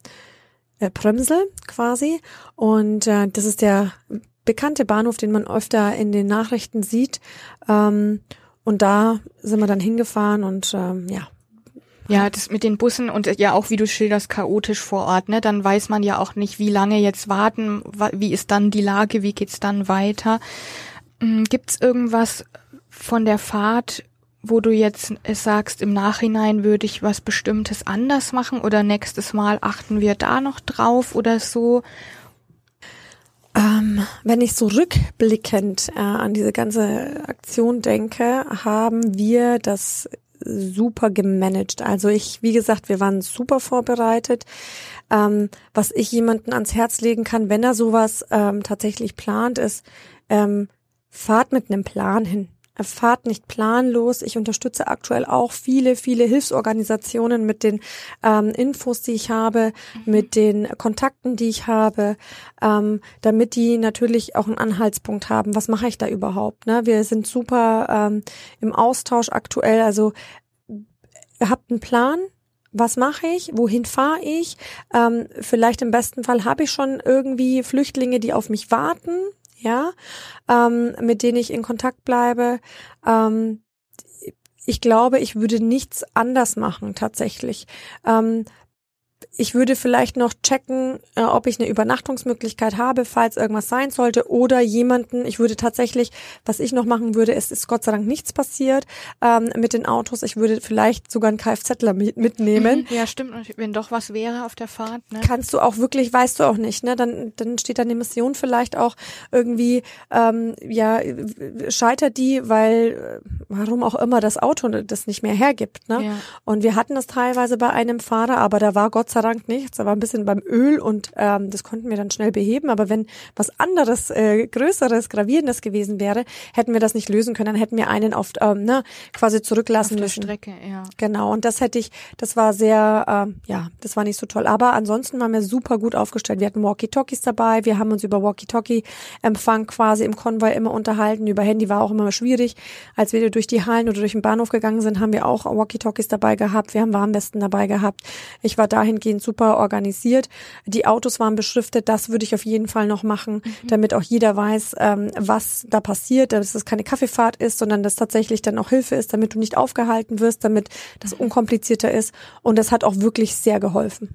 äh, Prömsel quasi. Und äh, das ist der bekannte Bahnhof, den man öfter in den Nachrichten sieht. Ähm, und da sind wir dann hingefahren und ähm, ja. Ja, das mit den Bussen und ja auch, wie du schilderst, chaotisch vor Ort, ne? Dann weiß man ja auch nicht, wie lange jetzt warten, wie ist dann die Lage, wie geht's dann weiter. Hm, gibt's irgendwas von der Fahrt, wo du jetzt sagst, im Nachhinein würde ich was Bestimmtes anders machen oder nächstes Mal achten wir da noch drauf oder so? Ähm, wenn ich so rückblickend äh, an diese ganze Aktion denke, haben wir das super gemanagt. Also ich, wie gesagt, wir waren super vorbereitet. Ähm, was ich jemanden ans Herz legen kann, wenn er sowas ähm, tatsächlich plant, ist, ähm, fahrt mit einem Plan hin. Fahrt nicht planlos. Ich unterstütze aktuell auch viele, viele Hilfsorganisationen mit den ähm, Infos, die ich habe, mhm. mit den Kontakten, die ich habe, ähm, damit die natürlich auch einen Anhaltspunkt haben. Was mache ich da überhaupt? Ne? Wir sind super ähm, im Austausch aktuell. Also habt einen Plan, was mache ich, wohin fahre ich. Ähm, vielleicht im besten Fall habe ich schon irgendwie Flüchtlinge, die auf mich warten, ja, ähm, mit denen ich in Kontakt bleibe. Ähm, ich glaube, ich würde nichts anders machen tatsächlich. Ähm, ich würde vielleicht noch checken, äh, ob ich eine Übernachtungsmöglichkeit habe, falls irgendwas sein sollte oder jemanden, ich würde tatsächlich, was ich noch machen würde, es ist Gott sei Dank nichts passiert ähm, mit den Autos, ich würde vielleicht sogar einen Kfzler mit, mitnehmen. Mhm, ja, stimmt, und wenn doch was wäre auf der Fahrt. Ne? Kannst du auch wirklich, weißt du auch nicht, ne? Dann, dann steht da eine Mission vielleicht auch irgendwie, ähm, ja, scheitert die, weil, äh, warum auch immer das Auto das nicht mehr hergibt. Ne? Ja. Und wir hatten das teilweise bei einem Fahrer, aber da war Gott sei Dank nichts. Da war ein bisschen beim Öl und ähm, das konnten wir dann schnell beheben. Aber wenn was anderes, äh, größeres, gravierendes gewesen wäre, hätten wir das nicht lösen können. Dann hätten wir einen auf ähm, ne, quasi zurücklassen auf der müssen. Strecke, ja. Genau. Und das hätte ich, das war sehr, ähm, ja, das war nicht so toll. Aber ansonsten waren wir super gut aufgestellt. Wir hatten Walkie-Talkies dabei. Wir haben uns über Walkie-Talkie-Empfang quasi im Konvoi immer unterhalten. Über Handy war auch immer schwierig. Als wir durch die Hallen oder durch den Bahnhof gegangen sind, haben wir auch Walkie-Talkies dabei gehabt. Wir haben Warnwesten dabei gehabt. Ich war dahingehend dahingehend super organisiert. Die Autos waren beschriftet, das würde ich auf jeden Fall noch machen, mhm. damit auch jeder weiß, ähm, was da passiert, dass es keine Kaffeefahrt ist, sondern dass tatsächlich dann auch Hilfe ist, damit du nicht aufgehalten wirst, damit das mhm. unkomplizierter ist. Und das hat auch wirklich sehr geholfen.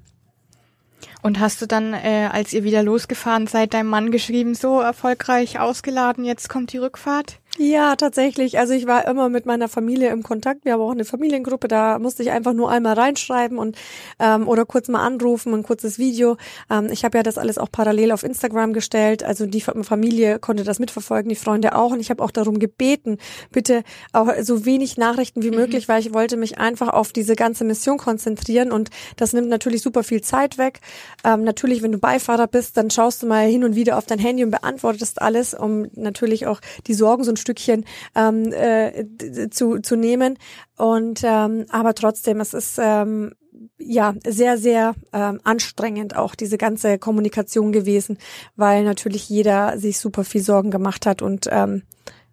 Und hast du dann, äh, als ihr wieder losgefahren seid, deinem Mann geschrieben, so erfolgreich ausgeladen, jetzt kommt die Rückfahrt? Ja, tatsächlich. Also ich war immer mit meiner Familie im Kontakt. Wir haben auch eine Familiengruppe, da musste ich einfach nur einmal reinschreiben und ähm, oder kurz mal anrufen, ein kurzes Video. Ähm, ich habe ja das alles auch parallel auf Instagram gestellt. Also die Familie konnte das mitverfolgen, die Freunde auch. Und ich habe auch darum gebeten, bitte auch so wenig Nachrichten wie mhm. möglich, weil ich wollte mich einfach auf diese ganze Mission konzentrieren. Und das nimmt natürlich super viel Zeit weg. Ähm, natürlich, wenn du Beifahrer bist, dann schaust du mal hin und wieder auf dein Handy und beantwortest alles, um natürlich auch die Sorgen so ein Stückchen ähm, äh, zu, zu nehmen. Und ähm, aber trotzdem, es ist ähm, ja sehr, sehr ähm, anstrengend auch diese ganze Kommunikation gewesen, weil natürlich jeder sich super viel Sorgen gemacht hat und ähm,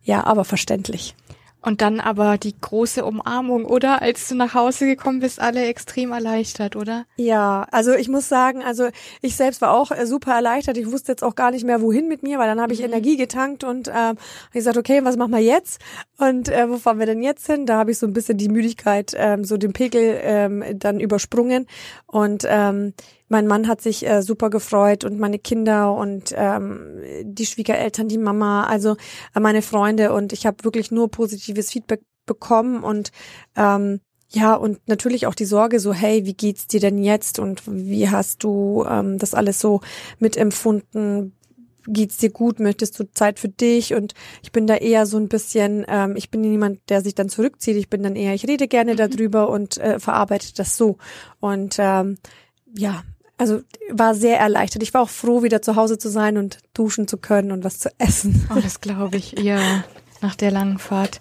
ja, aber verständlich. Und dann aber die große Umarmung, oder? Als du nach Hause gekommen bist, alle extrem erleichtert, oder? Ja, also ich muss sagen, also ich selbst war auch äh, super erleichtert. Ich wusste jetzt auch gar nicht mehr, wohin mit mir, weil dann habe ich mhm. Energie getankt und ähm, ich gesagt, okay, was machen wir jetzt? Und äh, wo fahren wir denn jetzt hin? Da habe ich so ein bisschen die Müdigkeit, ähm, so den Pegel ähm, dann übersprungen. Und ähm, mein Mann hat sich äh, super gefreut und meine Kinder und ähm, die Schwiegereltern, die Mama, also äh, meine Freunde. Und ich habe wirklich nur positives Feedback bekommen und ähm, ja, und natürlich auch die Sorge so, hey, wie geht's dir denn jetzt und wie hast du ähm, das alles so mitempfunden? geht's dir gut, möchtest du Zeit für dich? Und ich bin da eher so ein bisschen, ähm, ich bin niemand, der sich dann zurückzieht, ich bin dann eher, ich rede gerne mhm. darüber und äh, verarbeite das so. Und ähm, ja, also war sehr erleichtert. Ich war auch froh, wieder zu Hause zu sein und duschen zu können und was zu essen. Oh, das glaube ich, ja, nach der langen Fahrt.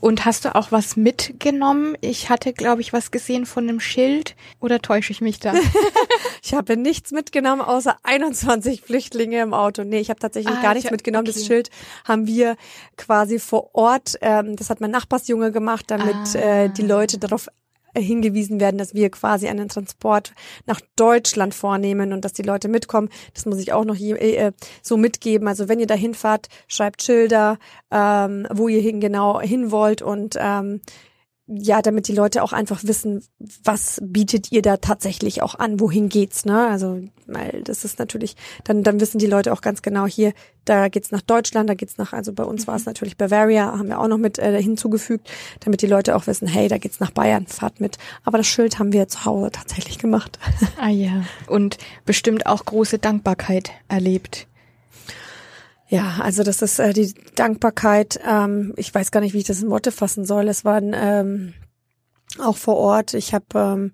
Und hast du auch was mitgenommen? Ich hatte, glaube ich, was gesehen von einem Schild. Oder täusche ich mich da? ich habe nichts mitgenommen, außer 21 Flüchtlinge im Auto. Nee, ich habe tatsächlich ah, gar nichts mitgenommen. Okay. Das Schild haben wir quasi vor Ort, ähm, das hat mein Nachbarsjunge gemacht, damit ah. äh, die Leute darauf hingewiesen werden, dass wir quasi einen Transport nach Deutschland vornehmen und dass die Leute mitkommen. Das muss ich auch noch hier, äh, so mitgeben. Also wenn ihr da hinfahrt, schreibt Schilder, ähm, wo ihr hin genau hin wollt und ähm, ja, damit die Leute auch einfach wissen, was bietet ihr da tatsächlich auch an, wohin geht's, ne? Also, weil das ist natürlich, dann, dann wissen die Leute auch ganz genau hier, da geht's nach Deutschland, da geht's nach, also bei uns war es mhm. natürlich Bavaria, haben wir auch noch mit äh, hinzugefügt, damit die Leute auch wissen, hey, da geht's nach Bayern, fahrt mit. Aber das Schild haben wir zu Hause tatsächlich gemacht. Ah ja. Und bestimmt auch große Dankbarkeit erlebt. Ja, also das ist äh, die Dankbarkeit. Ähm, ich weiß gar nicht, wie ich das in Worte fassen soll. Es waren ähm, auch vor Ort. Ich habe ähm,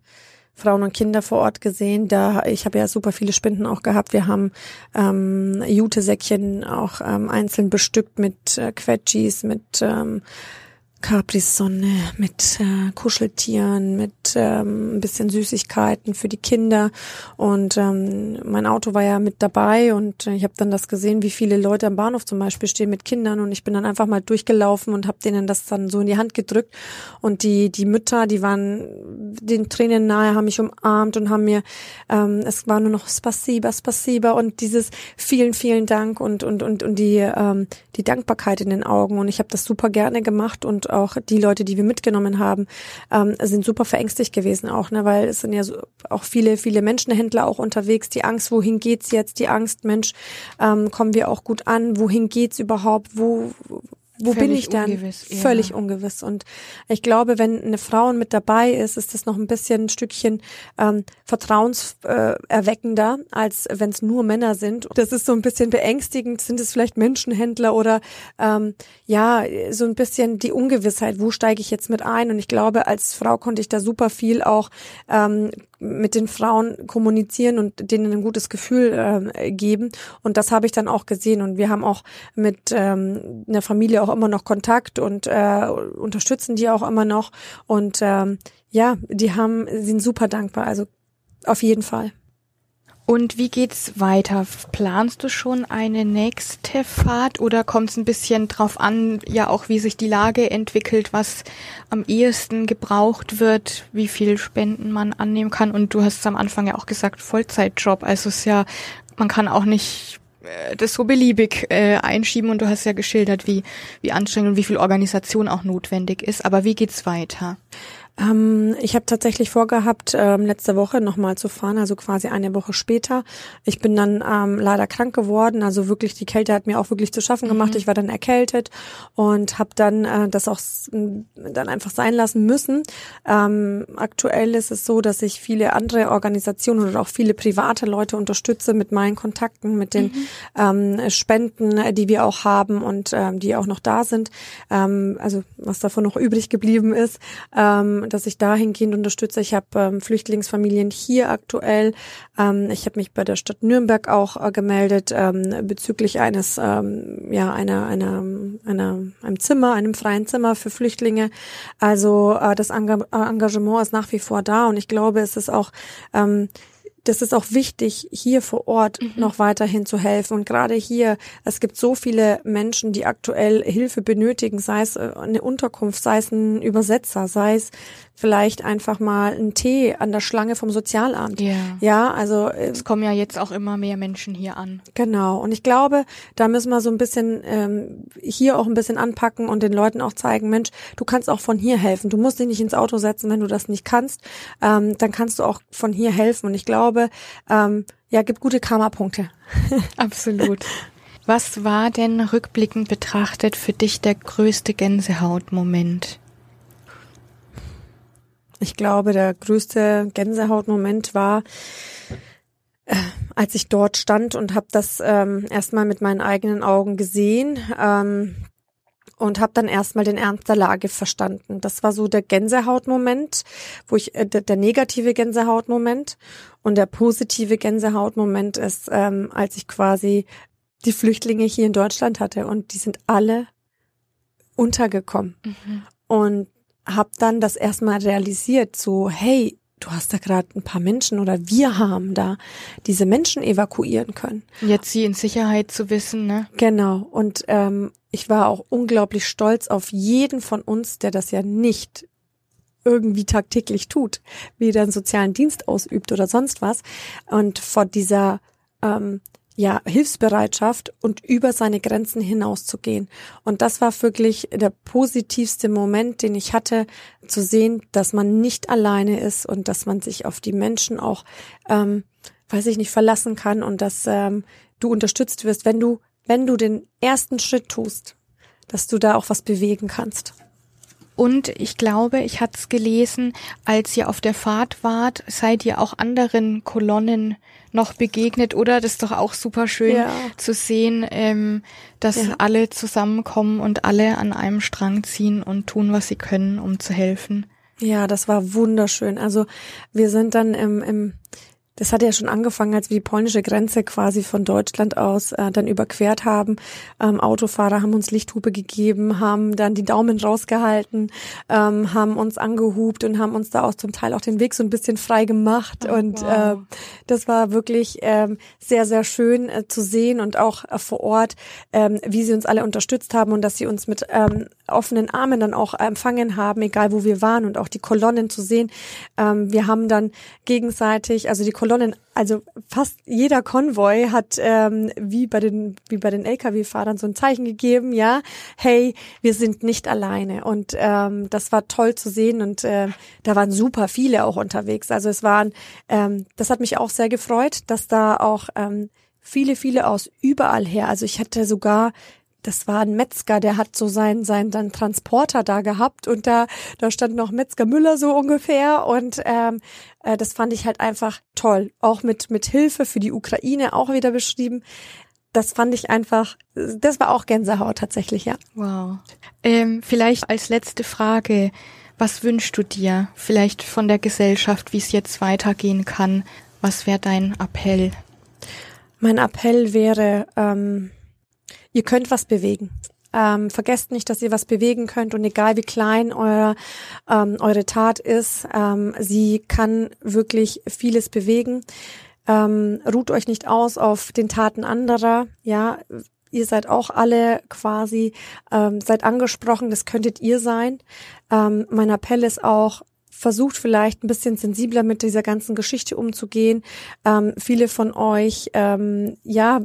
Frauen und Kinder vor Ort gesehen. Da ich habe ja super viele Spinden auch gehabt. Wir haben ähm, Jutesäckchen auch ähm, einzeln bestückt mit äh, Quetschis, mit ähm, Capri-Sonne mit äh, Kuscheltieren, mit ähm, ein bisschen Süßigkeiten für die Kinder. Und ähm, mein Auto war ja mit dabei und äh, ich habe dann das gesehen, wie viele Leute am Bahnhof zum Beispiel stehen mit Kindern. Und ich bin dann einfach mal durchgelaufen und habe denen das dann so in die Hand gedrückt. Und die, die Mütter, die waren den Tränen nahe, haben mich umarmt und haben mir, ähm, es war nur noch Spasiba, Spasiba und dieses vielen, vielen Dank und, und, und, und die, ähm, die Dankbarkeit in den Augen. Und ich habe das super gerne gemacht und auch die Leute, die wir mitgenommen haben, ähm, sind super verängstigt gewesen auch, ne, weil es sind ja so auch viele, viele Menschenhändler auch unterwegs. Die Angst, wohin geht's jetzt? Die Angst, Mensch, ähm, kommen wir auch gut an? Wohin geht's überhaupt? Wo wo Völlig bin ich dann? Ungewiss, ja. Völlig ungewiss. Und ich glaube, wenn eine Frau mit dabei ist, ist das noch ein bisschen ein Stückchen ähm, vertrauenserweckender, äh, als wenn es nur Männer sind. Das ist so ein bisschen beängstigend. Sind es vielleicht Menschenhändler oder ähm, ja, so ein bisschen die Ungewissheit, wo steige ich jetzt mit ein? Und ich glaube, als Frau konnte ich da super viel auch ähm, mit den Frauen kommunizieren und denen ein gutes Gefühl äh, geben. Und das habe ich dann auch gesehen. Und wir haben auch mit ähm, einer Familie auch immer noch Kontakt und äh, unterstützen die auch immer noch. Und ähm, ja, die haben sind super dankbar. Also auf jeden Fall. Und wie geht's weiter? Planst du schon eine nächste Fahrt oder kommt es ein bisschen drauf an, ja auch wie sich die Lage entwickelt, was am ehesten gebraucht wird, wie viel Spenden man annehmen kann? Und du hast am Anfang ja auch gesagt, Vollzeitjob. Also es ist ja, man kann auch nicht das so beliebig äh, einschieben und du hast ja geschildert, wie, wie anstrengend und wie viel Organisation auch notwendig ist. Aber wie geht's weiter? Ähm, ich habe tatsächlich vorgehabt, ähm, letzte Woche nochmal zu fahren, also quasi eine Woche später. Ich bin dann ähm, leider krank geworden, also wirklich die Kälte hat mir auch wirklich zu schaffen gemacht. Mhm. Ich war dann erkältet und habe dann äh, das auch dann einfach sein lassen müssen. Ähm, aktuell ist es so, dass ich viele andere Organisationen oder auch viele private Leute unterstütze mit meinen Kontakten, mit den mhm. ähm, Spenden, die wir auch haben und ähm, die auch noch da sind. Ähm, also was davon noch übrig geblieben ist. Ähm, dass ich dahingehend unterstütze. Ich habe ähm, Flüchtlingsfamilien hier aktuell. Ähm, ich habe mich bei der Stadt Nürnberg auch äh, gemeldet ähm, bezüglich eines ähm, ja einer einer einer einem Zimmer, einem freien Zimmer für Flüchtlinge. Also äh, das Engagement ist nach wie vor da und ich glaube, es ist auch ähm, das ist auch wichtig, hier vor Ort mhm. noch weiterhin zu helfen. Und gerade hier, es gibt so viele Menschen, die aktuell Hilfe benötigen, sei es äh, eine Unterkunft, sei es ein Übersetzer, sei es vielleicht einfach mal einen Tee an der Schlange vom Sozialamt. Yeah. Ja, also äh, es kommen ja jetzt auch immer mehr Menschen hier an. Genau. Und ich glaube, da müssen wir so ein bisschen ähm, hier auch ein bisschen anpacken und den Leuten auch zeigen, Mensch, du kannst auch von hier helfen. Du musst dich nicht ins Auto setzen, wenn du das nicht kannst. Ähm, dann kannst du auch von hier helfen. Und ich glaube, ähm, ja, gibt gute Karma-Punkte. Absolut. Was war denn rückblickend betrachtet für dich der größte Gänsehautmoment? Ich glaube, der größte Gänsehautmoment war, äh, als ich dort stand und habe das ähm, erstmal mit meinen eigenen Augen gesehen. Ähm, und habe dann erstmal den Ernst der Lage verstanden. Das war so der Gänsehautmoment, wo ich äh, der, der negative Gänsehautmoment und der positive Gänsehautmoment ist, ähm, als ich quasi die Flüchtlinge hier in Deutschland hatte und die sind alle untergekommen mhm. und habe dann das erstmal realisiert, so hey, du hast da gerade ein paar Menschen oder wir haben da diese Menschen evakuieren können. Jetzt sie in Sicherheit zu wissen, ne? Genau. Und ähm, ich war auch unglaublich stolz auf jeden von uns, der das ja nicht irgendwie tagtäglich tut, weder einen sozialen Dienst ausübt oder sonst was. Und vor dieser ähm, ja, Hilfsbereitschaft und über seine Grenzen hinauszugehen. Und das war wirklich der positivste Moment, den ich hatte, zu sehen, dass man nicht alleine ist und dass man sich auf die Menschen auch, ähm, weiß ich nicht, verlassen kann und dass ähm, du unterstützt wirst, wenn du, wenn du den ersten Schritt tust, dass du da auch was bewegen kannst. Und ich glaube, ich hatte es gelesen, als ihr auf der Fahrt wart, seid ihr auch anderen Kolonnen noch begegnet, oder? Das ist doch auch super schön ja. zu sehen, ähm, dass ja. alle zusammenkommen und alle an einem Strang ziehen und tun, was sie können, um zu helfen. Ja, das war wunderschön. Also wir sind dann im, im das hat ja schon angefangen, als wir die polnische Grenze quasi von Deutschland aus äh, dann überquert haben. Ähm, Autofahrer haben uns Lichthupe gegeben, haben dann die Daumen rausgehalten, ähm, haben uns angehupt und haben uns da auch zum Teil auch den Weg so ein bisschen frei gemacht. Oh, und wow. äh, das war wirklich ähm, sehr, sehr schön äh, zu sehen und auch äh, vor Ort, ähm, wie sie uns alle unterstützt haben und dass sie uns mit ähm, offenen Armen dann auch empfangen haben, egal wo wir waren und auch die Kolonnen zu sehen. Ähm, wir haben dann gegenseitig, also die Kolonnen also fast jeder Konvoi hat ähm, wie bei den wie bei den LKW-Fahrern so ein Zeichen gegeben, ja, hey, wir sind nicht alleine und ähm, das war toll zu sehen und äh, da waren super viele auch unterwegs. Also es waren, ähm, das hat mich auch sehr gefreut, dass da auch ähm, viele, viele aus überall her. Also ich hatte sogar das war ein Metzger, der hat so seinen sein dann Transporter da gehabt und da da stand noch Metzger Müller so ungefähr und ähm, äh, das fand ich halt einfach toll, auch mit mit Hilfe für die Ukraine auch wieder beschrieben. Das fand ich einfach, das war auch Gänsehaut tatsächlich, ja. Wow. Ähm, vielleicht als letzte Frage, was wünschst du dir vielleicht von der Gesellschaft, wie es jetzt weitergehen kann? Was wäre dein Appell? Mein Appell wäre, ähm, ihr könnt was bewegen. Ähm, vergesst nicht, dass ihr was bewegen könnt und egal wie klein euer, ähm, eure Tat ist, ähm, sie kann wirklich vieles bewegen. Ähm, ruht euch nicht aus auf den Taten anderer, ja. Ihr seid auch alle quasi, ähm, seid angesprochen, das könntet ihr sein. Ähm, mein Appell ist auch, versucht vielleicht ein bisschen sensibler mit dieser ganzen Geschichte umzugehen. Ähm, viele von euch, ähm, ja,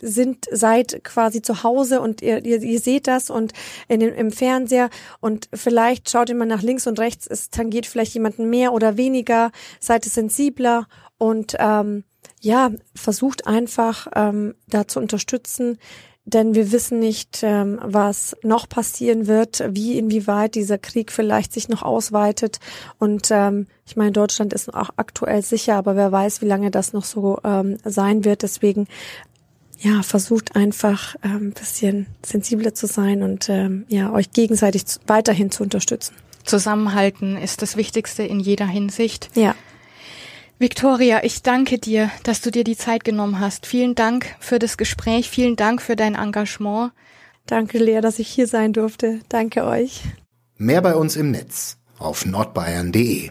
sind, seid quasi zu Hause und ihr, ihr, ihr seht das und in dem, im Fernseher und vielleicht schaut ihr mal nach links und rechts, es tangiert vielleicht jemanden mehr oder weniger, seid es sensibler und ähm, ja, versucht einfach ähm, da zu unterstützen, denn wir wissen nicht, ähm, was noch passieren wird, wie inwieweit dieser Krieg vielleicht sich noch ausweitet. Und ähm, ich meine, Deutschland ist auch aktuell sicher, aber wer weiß, wie lange das noch so ähm, sein wird. Deswegen ja, versucht einfach ein ähm, bisschen sensibler zu sein und ähm, ja, euch gegenseitig zu, weiterhin zu unterstützen. Zusammenhalten ist das Wichtigste in jeder Hinsicht. Ja. Victoria, ich danke dir, dass du dir die Zeit genommen hast. Vielen Dank für das Gespräch, vielen Dank für dein Engagement. Danke, Lea, dass ich hier sein durfte. Danke euch. Mehr bei uns im Netz auf nordbayern.de